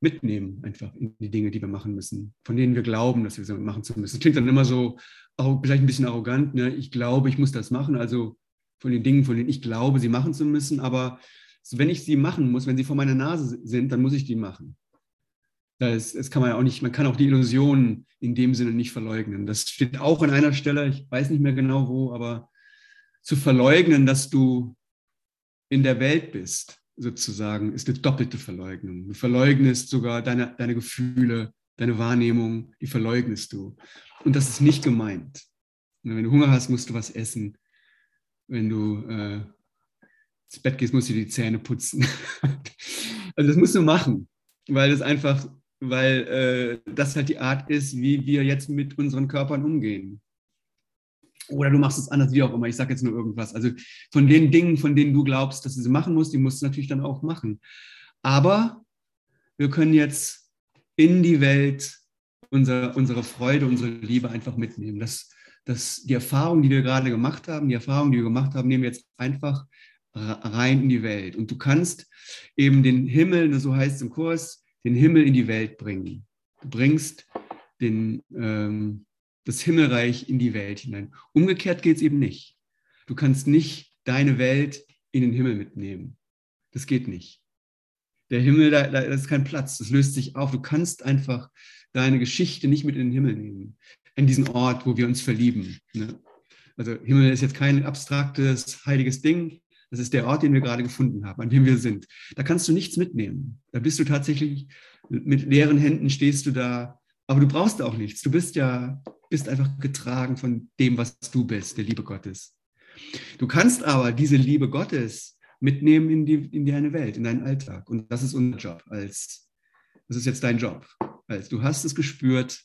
mitnehmen, einfach in die Dinge, die wir machen müssen, von denen wir glauben, dass wir sie machen zu müssen. Klingt dann immer so, auch vielleicht ein bisschen arrogant. Ne? Ich glaube, ich muss das machen. Also von den Dingen, von denen ich glaube, sie machen zu müssen. Aber wenn ich sie machen muss, wenn sie vor meiner Nase sind, dann muss ich die machen. Das, das kann man ja auch nicht, man kann auch die Illusionen in dem Sinne nicht verleugnen. Das steht auch an einer Stelle, ich weiß nicht mehr genau wo, aber zu verleugnen, dass du in der Welt bist, sozusagen, ist eine doppelte Verleugnung. Du verleugnest sogar deine, deine Gefühle, deine Wahrnehmung, die verleugnest du. Und das ist nicht gemeint. Wenn du Hunger hast, musst du was essen. Wenn du äh, ins Bett gehst, musst du die Zähne putzen. also das musst du machen, weil das einfach weil äh, das halt die Art ist, wie wir jetzt mit unseren Körpern umgehen. Oder du machst es anders, wie auch immer. Ich sage jetzt nur irgendwas. Also von den Dingen, von denen du glaubst, dass du sie machen musst, die musst du natürlich dann auch machen. Aber wir können jetzt in die Welt unsere, unsere Freude, unsere Liebe einfach mitnehmen. Das, das, die Erfahrung, die wir gerade gemacht haben, die Erfahrung, die wir gemacht haben, nehmen wir jetzt einfach rein in die Welt. Und du kannst eben den Himmel, so heißt es im Kurs, den Himmel in die Welt bringen. Du bringst den, ähm, das Himmelreich in die Welt hinein. Umgekehrt geht es eben nicht. Du kannst nicht deine Welt in den Himmel mitnehmen. Das geht nicht. Der Himmel, da, da ist kein Platz. Das löst sich auf. Du kannst einfach deine Geschichte nicht mit in den Himmel nehmen. In diesen Ort, wo wir uns verlieben. Ne? Also Himmel ist jetzt kein abstraktes, heiliges Ding. Das ist der Ort, den wir gerade gefunden haben, an dem wir sind. Da kannst du nichts mitnehmen. Da bist du tatsächlich mit leeren Händen stehst du da. Aber du brauchst auch nichts. Du bist ja, bist einfach getragen von dem, was du bist, der Liebe Gottes. Du kannst aber diese Liebe Gottes mitnehmen in, die, in deine Welt, in deinen Alltag. Und das ist unser Job als, das ist jetzt dein Job. Als du hast es gespürt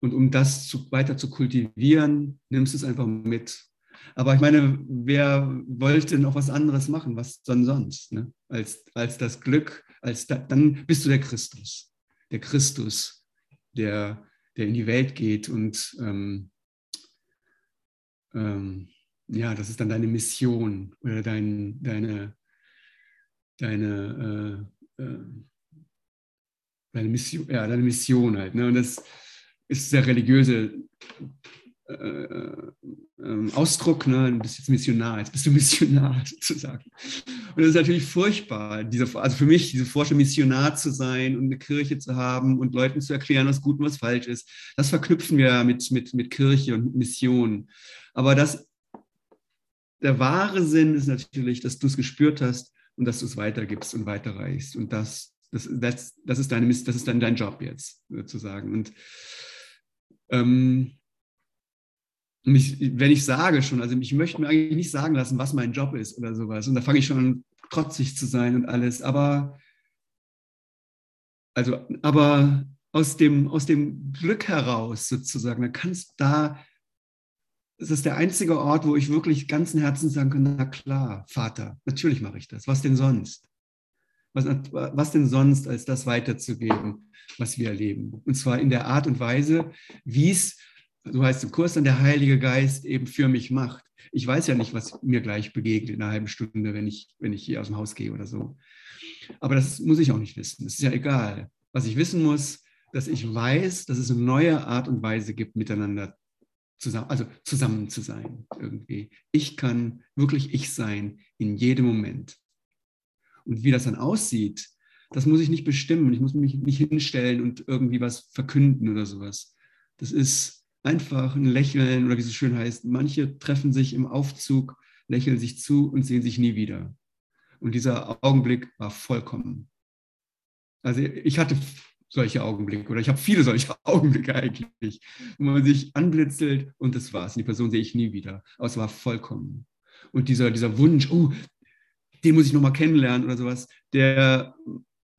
und um das zu, weiter zu kultivieren, nimmst du es einfach mit. Aber ich meine, wer wollte noch was anderes machen? Was dann sonst? Ne? Als, als das Glück, als da, dann bist du der Christus. Der Christus, der, der in die Welt geht und ähm, ähm, ja, das ist dann deine Mission oder dein, deine, deine, äh, äh, deine, Mission, ja, deine Mission halt. Ne? Und das ist der religiöse äh, äh, ähm, Ausdruck, ne? du bist jetzt Missionar, jetzt bist du Missionar sozusagen. Und das ist natürlich furchtbar, diese, also für mich, diese Vorstellung, Missionar zu sein und eine Kirche zu haben und Leuten zu erklären, was gut und was falsch ist. Das verknüpfen wir mit, mit, mit Kirche und Mission. Aber das der wahre Sinn ist natürlich, dass du es gespürt hast und dass du es weitergibst und weiterreichst. Und das, das, das, das, ist, deine, das ist dann dein Job jetzt, sozusagen. Und ähm, mich, wenn ich sage schon, also ich möchte mir eigentlich nicht sagen lassen, was mein Job ist oder sowas. Und da fange ich schon an, trotzig zu sein und alles. Aber, also, aber aus dem, aus dem Glück heraus sozusagen, dann kannst da es ist der einzige Ort, wo ich wirklich ganzen Herzen sagen kann, na klar, Vater, natürlich mache ich das. Was denn sonst? Was, was denn sonst, als das weiterzugeben, was wir erleben? Und zwar in der Art und Weise, wie es, so heißt im Kurs, dann der Heilige Geist eben für mich macht. Ich weiß ja nicht, was mir gleich begegnet in einer halben Stunde, wenn ich, wenn ich hier aus dem Haus gehe oder so. Aber das muss ich auch nicht wissen. Das ist ja egal. Was ich wissen muss, dass ich weiß, dass es eine neue Art und Weise gibt, miteinander zusammen, also zusammen zu sein irgendwie. Ich kann wirklich ich sein in jedem Moment. Und wie das dann aussieht, das muss ich nicht bestimmen. Ich muss mich nicht hinstellen und irgendwie was verkünden oder sowas. Das ist einfach ein Lächeln oder wie es schön heißt. Manche treffen sich im Aufzug, lächeln sich zu und sehen sich nie wieder. Und dieser Augenblick war vollkommen. Also ich hatte solche Augenblicke oder ich habe viele solche Augenblicke eigentlich, wo man sich anblitzelt und das war's. Und die Person sehe ich nie wieder. Aber es war vollkommen. Und dieser, dieser Wunsch, oh, den muss ich nochmal kennenlernen oder sowas, der,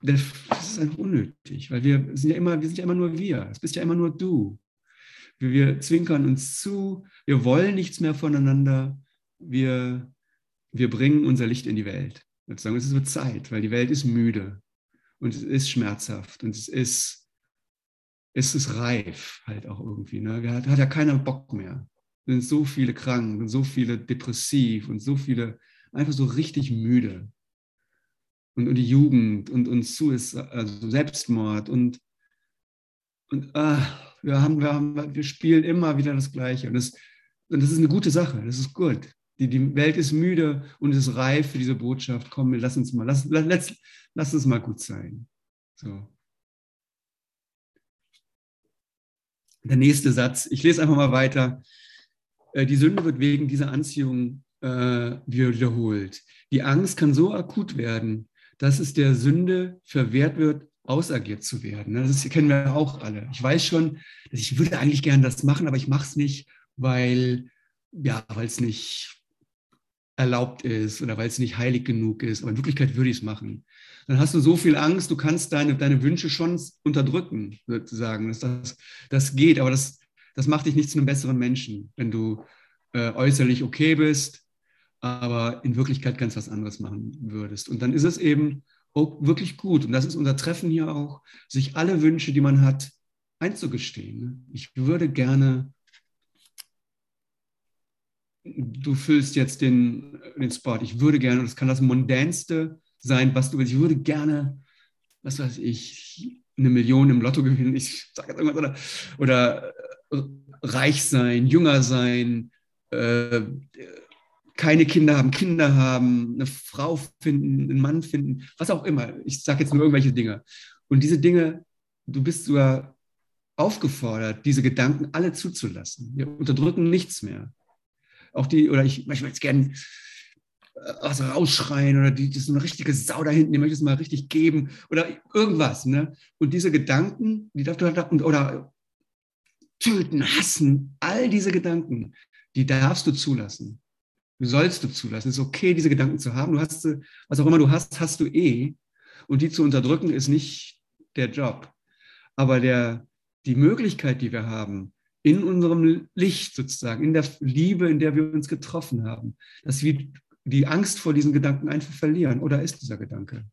der das ist einfach unnötig, weil wir sind ja immer, wir sind ja immer nur wir. Es bist ja immer nur du. Wir, zwinkern uns zu, wir wollen nichts mehr voneinander, wir, wir bringen unser Licht in die Welt. Sozusagen, es wird Zeit, weil die Welt ist müde und es ist schmerzhaft und es ist, es ist reif halt auch irgendwie. Ne? Da hat, hat ja keiner Bock mehr. Es sind so viele krank und so viele depressiv und so viele einfach so richtig müde. Und, und die Jugend und, und Suicide, also Selbstmord und, und ah, wir, haben, wir, haben, wir spielen immer wieder das Gleiche. Und das, und das ist eine gute Sache, das ist gut. Die, die Welt ist müde und ist reif für diese Botschaft. Komm, lass uns mal, lass, lass, lass es mal gut sein. So. Der nächste Satz, ich lese einfach mal weiter. Äh, die Sünde wird wegen dieser Anziehung äh, wiederholt. Die Angst kann so akut werden, dass es der Sünde verwehrt wird, ausagiert zu werden. Das kennen wir auch alle. Ich weiß schon, dass ich würde eigentlich gerne das machen, aber ich mache es nicht, weil ja, weil es nicht erlaubt ist oder weil es nicht heilig genug ist. Aber in Wirklichkeit würde ich es machen. Dann hast du so viel Angst, du kannst deine, deine Wünsche schon unterdrücken, sozusagen. Das, das, das geht, aber das, das macht dich nicht zu einem besseren Menschen, wenn du äh, äußerlich okay bist, aber in Wirklichkeit ganz was anderes machen würdest. Und dann ist es eben wirklich gut. Und das ist unser Treffen hier auch, sich alle Wünsche, die man hat, einzugestehen. Ne? Ich würde gerne, du füllst jetzt den, den Spot, ich würde gerne, das kann das Mondänste sein, was du willst, ich würde gerne, was weiß ich, eine Million im Lotto gewinnen, ich sage jetzt irgendwas, oder, oder äh, reich sein, jünger sein, äh, keine Kinder haben, Kinder haben, eine Frau finden, einen Mann finden, was auch immer. Ich sage jetzt nur irgendwelche Dinge. Und diese Dinge, du bist sogar aufgefordert, diese Gedanken alle zuzulassen. Wir unterdrücken nichts mehr. Auch die, oder ich, ich möchte jetzt gerne was rausschreien oder die, das ist eine richtige Sau da hinten, die möchte es mal richtig geben oder irgendwas. Ne? Und diese Gedanken, die darfst du halt, oder töten, hassen, all diese Gedanken, die darfst du zulassen. Sollst du zulassen. Es ist okay, diese Gedanken zu haben. Du hast, was auch immer du hast, hast du eh. Und die zu unterdrücken ist nicht der Job. Aber der, die Möglichkeit, die wir haben, in unserem Licht sozusagen, in der Liebe, in der wir uns getroffen haben, dass wir die Angst vor diesen Gedanken einfach verlieren. Oder ist dieser Gedanke?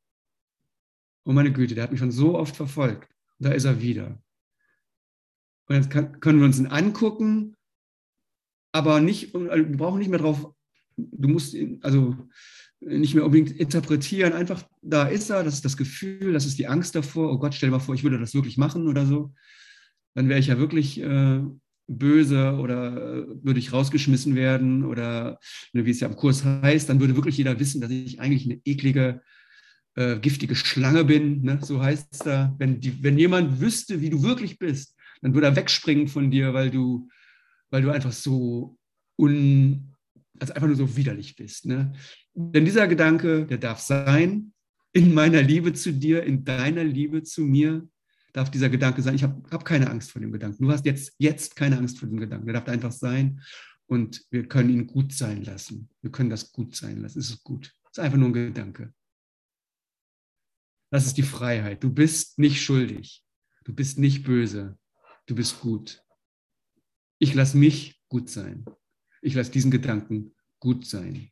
Oh meine Güte, der hat mich schon so oft verfolgt. da ist er wieder. Und jetzt kann, können wir uns ihn angucken, aber nicht, wir brauchen nicht mehr drauf du musst ihn also nicht mehr unbedingt interpretieren, einfach da ist er, das ist das Gefühl, das ist die Angst davor, oh Gott, stell dir mal vor, ich würde das wirklich machen oder so, dann wäre ich ja wirklich äh, böse oder äh, würde ich rausgeschmissen werden oder ne, wie es ja am Kurs heißt, dann würde wirklich jeder wissen, dass ich eigentlich eine eklige, äh, giftige Schlange bin, ne? so heißt es da. Wenn, die, wenn jemand wüsste, wie du wirklich bist, dann würde er wegspringen von dir, weil du, weil du einfach so un, also einfach nur so widerlich bist. Ne? Denn dieser Gedanke, der darf sein, in meiner Liebe zu dir, in deiner Liebe zu mir, darf dieser Gedanke sein. Ich habe hab keine Angst vor dem Gedanken. Du hast jetzt, jetzt keine Angst vor dem Gedanken. Der darf einfach sein und wir können ihn gut sein lassen. Wir können das gut sein lassen. Es ist gut. Es ist einfach nur ein Gedanke. Das ist die Freiheit. Du bist nicht schuldig. Du bist nicht böse. Du bist gut. Ich lasse mich gut sein ich lasse diesen Gedanken gut sein.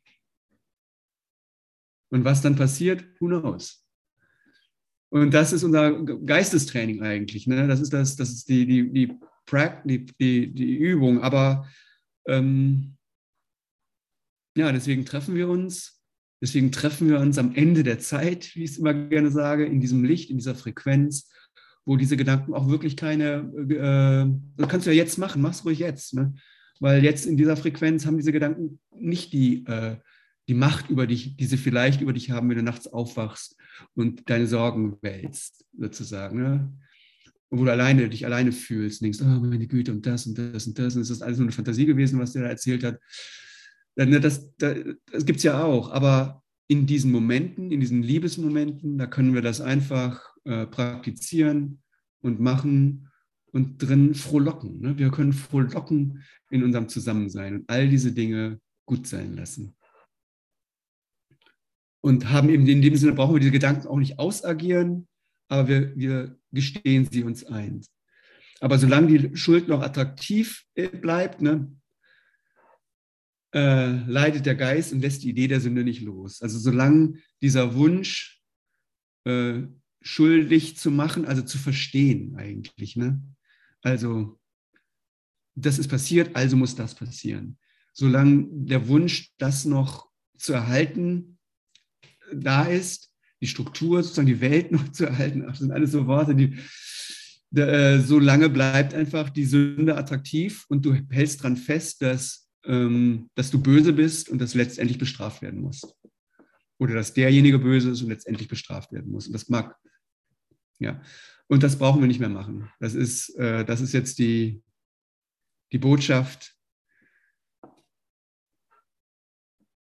Und was dann passiert, who knows? Und das ist unser Geistestraining eigentlich. Ne? Das ist, das, das ist die, die, die, die, die, die Übung. Aber ähm, ja, deswegen treffen wir uns. Deswegen treffen wir uns am Ende der Zeit, wie ich es immer gerne sage, in diesem Licht, in dieser Frequenz, wo diese Gedanken auch wirklich keine, äh, das kannst du ja jetzt machen, mach's ruhig jetzt. Ne? Weil jetzt in dieser Frequenz haben diese Gedanken nicht die, äh, die Macht über dich, die sie vielleicht über dich haben, wenn du nachts aufwachst und deine Sorgen wälzt, sozusagen. Ne? wo du alleine, dich alleine fühlst, denkst, oh meine Güte, und das und das und das, und ist das alles nur eine Fantasie gewesen, was der da erzählt hat. Ne, das, das, das gibt es ja auch, aber in diesen Momenten, in diesen Liebesmomenten, da können wir das einfach äh, praktizieren und machen und drin frohlocken. Ne? Wir können frohlocken in unserem Zusammensein und all diese Dinge gut sein lassen. Und haben eben in dem Sinne, brauchen wir diese Gedanken auch nicht ausagieren, aber wir, wir gestehen sie uns ein. Aber solange die Schuld noch attraktiv äh, bleibt, ne, äh, leidet der Geist und lässt die Idee der Sünde nicht los. Also solange dieser Wunsch, äh, schuldig zu machen, also zu verstehen eigentlich, ne? Also, das ist passiert, also muss das passieren. Solange der Wunsch, das noch zu erhalten, da ist, die Struktur, sozusagen die Welt noch zu erhalten, das sind alles so Worte, die, äh, so lange bleibt einfach die Sünde attraktiv und du hältst daran fest, dass, ähm, dass du böse bist und das letztendlich bestraft werden muss. Oder dass derjenige böse ist und letztendlich bestraft werden muss. Und das mag, ja. Und das brauchen wir nicht mehr machen. Das ist, äh, das ist jetzt die, die Botschaft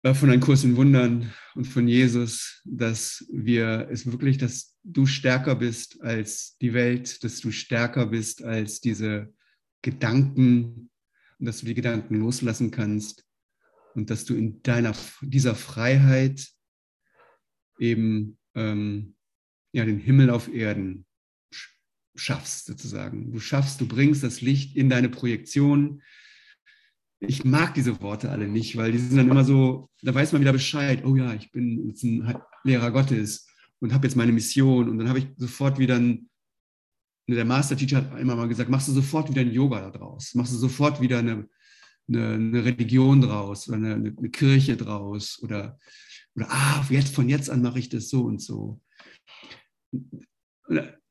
äh, von einem Kurs in Wundern und von Jesus, dass wir es wirklich, dass du stärker bist als die Welt, dass du stärker bist als diese Gedanken und dass du die Gedanken loslassen kannst und dass du in deiner dieser Freiheit eben ähm, ja den Himmel auf Erden schaffst, sozusagen. Du schaffst, du bringst das Licht in deine Projektion. Ich mag diese Worte alle nicht, weil die sind dann immer so, da weiß man wieder Bescheid, oh ja, ich bin jetzt ein Lehrer Gottes und habe jetzt meine Mission. Und dann habe ich sofort wieder ein, der Master Teacher hat immer mal gesagt, machst du sofort wieder ein Yoga daraus, machst du sofort wieder eine, eine, eine Religion draus oder eine, eine, Kirche draus oder, oder ah, jetzt, von jetzt an mache ich das so und so.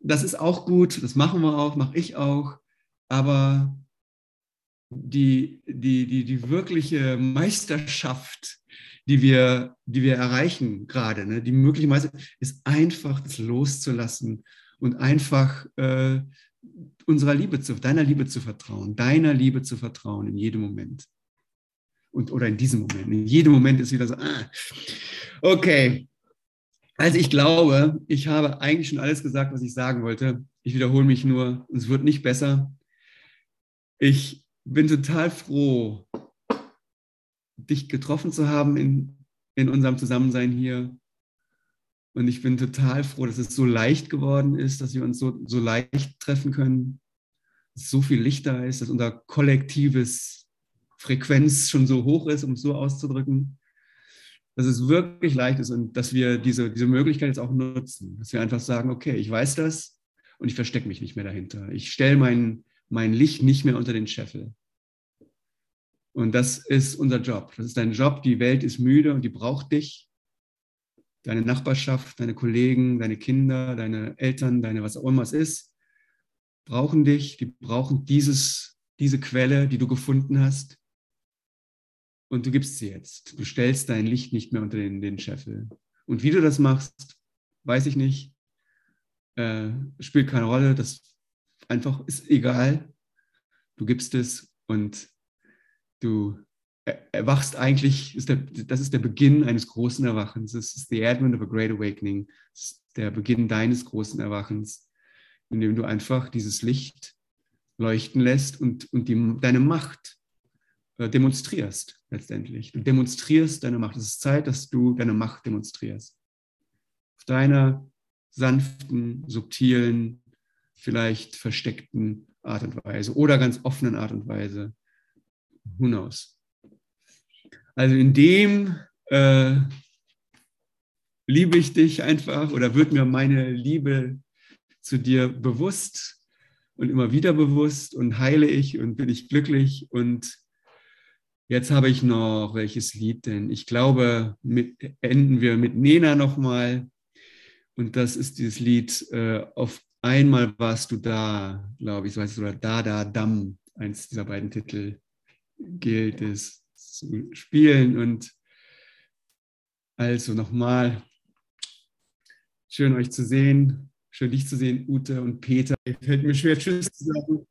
Das ist auch gut, das machen wir auch, mache ich auch, aber die, die, die, die wirkliche Meisterschaft, die wir, die wir erreichen gerade, ne, die mögliche Meisterschaft, ist einfach das loszulassen und einfach äh, unserer Liebe zu, deiner Liebe zu vertrauen, deiner Liebe zu vertrauen in jedem Moment. Und, oder in diesem Moment. In jedem Moment ist wieder so, ah, okay. Also ich glaube, ich habe eigentlich schon alles gesagt, was ich sagen wollte. Ich wiederhole mich nur, es wird nicht besser. Ich bin total froh, dich getroffen zu haben in, in unserem Zusammensein hier. Und ich bin total froh, dass es so leicht geworden ist, dass wir uns so, so leicht treffen können, dass so viel Licht da ist, dass unser kollektives Frequenz schon so hoch ist, um es so auszudrücken, dass es wirklich leicht ist und dass wir diese, diese Möglichkeit jetzt auch nutzen, dass wir einfach sagen, okay, ich weiß das und ich verstecke mich nicht mehr dahinter. Ich stelle meinen mein Licht nicht mehr unter den Scheffel. Und das ist unser Job. Das ist dein Job. Die Welt ist müde und die braucht dich. Deine Nachbarschaft, deine Kollegen, deine Kinder, deine Eltern, deine was auch immer es ist, brauchen dich. Die brauchen dieses, diese Quelle, die du gefunden hast. Und du gibst sie jetzt. Du stellst dein Licht nicht mehr unter den, den Scheffel. Und wie du das machst, weiß ich nicht. Äh, spielt keine Rolle. Das einfach ist egal. Du gibst es und du erwachst eigentlich, ist der, das ist der Beginn eines großen Erwachens. Das ist the advent of a great awakening. Das ist der Beginn deines großen Erwachens, indem du einfach dieses Licht leuchten lässt und, und die, deine Macht demonstrierst letztendlich. Du demonstrierst deine Macht. Es ist Zeit, dass du deine Macht demonstrierst. Auf deiner sanften, subtilen, vielleicht versteckten Art und Weise oder ganz offenen Art und Weise. Who knows? Also in dem äh, liebe ich dich einfach oder wird mir meine Liebe zu dir bewusst und immer wieder bewusst und heile ich und bin ich glücklich und jetzt habe ich noch welches Lied denn? Ich glaube, mit, enden wir mit Nena nochmal und das ist dieses Lied äh, auf einmal warst du da, glaube ich, so heißt es, oder Da, Da, Dam, eins dieser beiden Titel gilt es zu spielen. Und also nochmal, schön euch zu sehen, schön dich zu sehen, Ute und Peter. Fällt mir schwer, Tschüss zu sagen.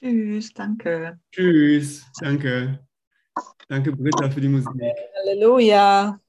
Tschüss, danke. Tschüss, danke. Danke, Britta, für die Musik. Halleluja.